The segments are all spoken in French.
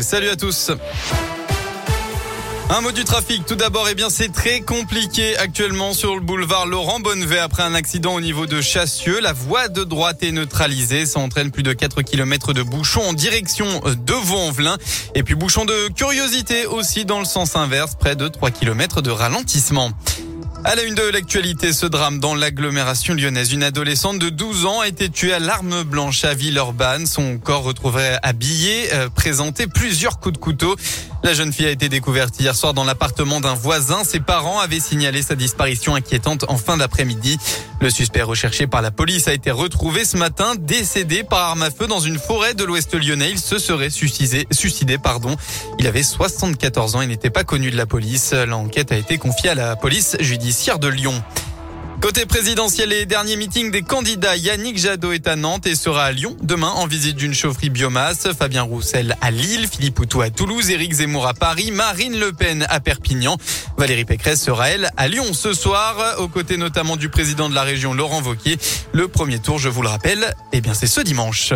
Salut à tous. Un mot du trafic. Tout d'abord, eh bien, c'est très compliqué actuellement sur le boulevard Laurent Bonnevet après un accident au niveau de Chassieux. La voie de droite est neutralisée. Ça entraîne plus de 4 km de bouchons en direction de Vaux-en-Velin. Et puis, bouchon de curiosité aussi dans le sens inverse, près de 3 km de ralentissement. À la une de l'actualité, ce drame dans l'agglomération lyonnaise. Une adolescente de 12 ans a été tuée à l'arme blanche à Villeurbanne. Son corps retrouvé habillé euh, présentait plusieurs coups de couteau. La jeune fille a été découverte hier soir dans l'appartement d'un voisin. Ses parents avaient signalé sa disparition inquiétante en fin d'après-midi. Le suspect recherché par la police a été retrouvé ce matin décédé par arme à feu dans une forêt de l'ouest lyonnais. Il se serait suicidé, suicidé, pardon. Il avait 74 ans et n'était pas connu de la police. L'enquête a été confiée à la police judiciaire de Lyon. Côté présidentiel et dernier meeting des candidats, Yannick Jadot est à Nantes et sera à Lyon demain en visite d'une chaufferie biomasse. Fabien Roussel à Lille, Philippe Poutou à Toulouse, Éric Zemmour à Paris, Marine Le Pen à Perpignan. Valérie Pécresse sera elle à Lyon ce soir, aux côtés notamment du président de la région Laurent Vauquier. Le premier tour, je vous le rappelle, eh bien c'est ce dimanche.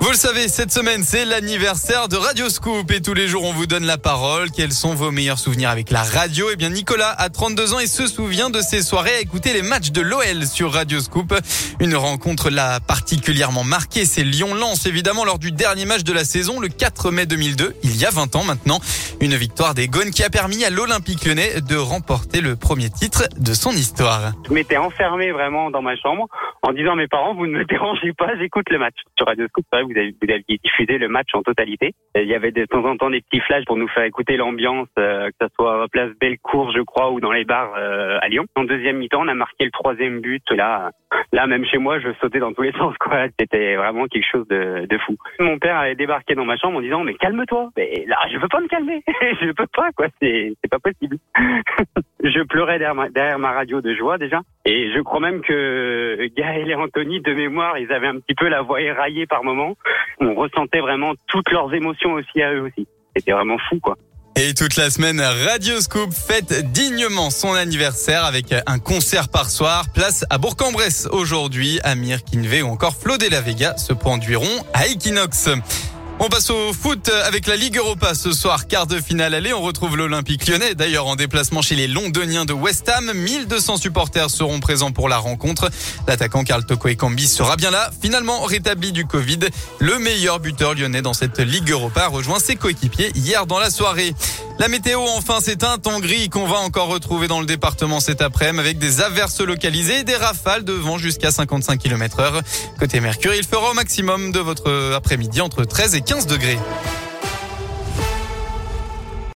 Vous le savez, cette semaine, c'est l'anniversaire de Radio Scoop et tous les jours, on vous donne la parole. Quels sont vos meilleurs souvenirs avec la radio? Eh bien, Nicolas a 32 ans et se souvient de ses soirées à écouter les matchs de l'OL sur Radio Scoop. Une rencontre là particulièrement marquée, c'est Lyon-Lens, évidemment, lors du dernier match de la saison, le 4 mai 2002, il y a 20 ans maintenant. Une victoire des Gones qui a permis à l'Olympique lyonnais de remporter le premier titre de son histoire. Je m'étais enfermé vraiment dans ma chambre en disant mes parents, vous ne me dérangez pas, j'écoute le match sur Radio Scoop vous, avez, vous diffusé le match en totalité. il y avait de temps en temps des petits flashs pour nous faire écouter l'ambiance, euh, que ce soit à Place Bellecour, je crois, ou dans les bars euh, à Lyon. En deuxième mi-temps, on a marqué le troisième but. Là, là, même chez moi, je sautais dans tous les sens. quoi. C'était vraiment quelque chose de, de fou. Mon père avait débarqué dans ma chambre en disant, mais calme-toi. Mais là, je veux pas me calmer. je peux pas, quoi. C'est, c'est pas possible. je pleurais derrière ma, derrière ma radio de joie déjà. Et je crois même que Gaël et Anthony, de mémoire, ils avaient un petit peu la voix éraillée par moment. On ressentait vraiment toutes leurs émotions aussi à eux aussi. C'était vraiment fou, quoi. Et toute la semaine, Radio Scoop fête dignement son anniversaire avec un concert par soir. Place à Bourg-en-Bresse aujourd'hui. Amir Kinvé ou encore Flo de la Vega se produiront à Equinox. On passe au foot avec la Ligue Europa ce soir, quart de finale allez, On retrouve l'Olympique lyonnais, d'ailleurs en déplacement chez les Londoniens de West Ham. 1200 supporters seront présents pour la rencontre. L'attaquant Karl Toko Ekambi sera bien là. Finalement rétabli du Covid, le meilleur buteur lyonnais dans cette Ligue Europa rejoint ses coéquipiers hier dans la soirée. La météo, enfin, c'est un temps gris qu'on va encore retrouver dans le département cet après-midi avec des averses localisées et des rafales de vent jusqu'à 55 km heure. Côté Mercure, il fera au maximum de votre après-midi entre 13 et 15 degrés.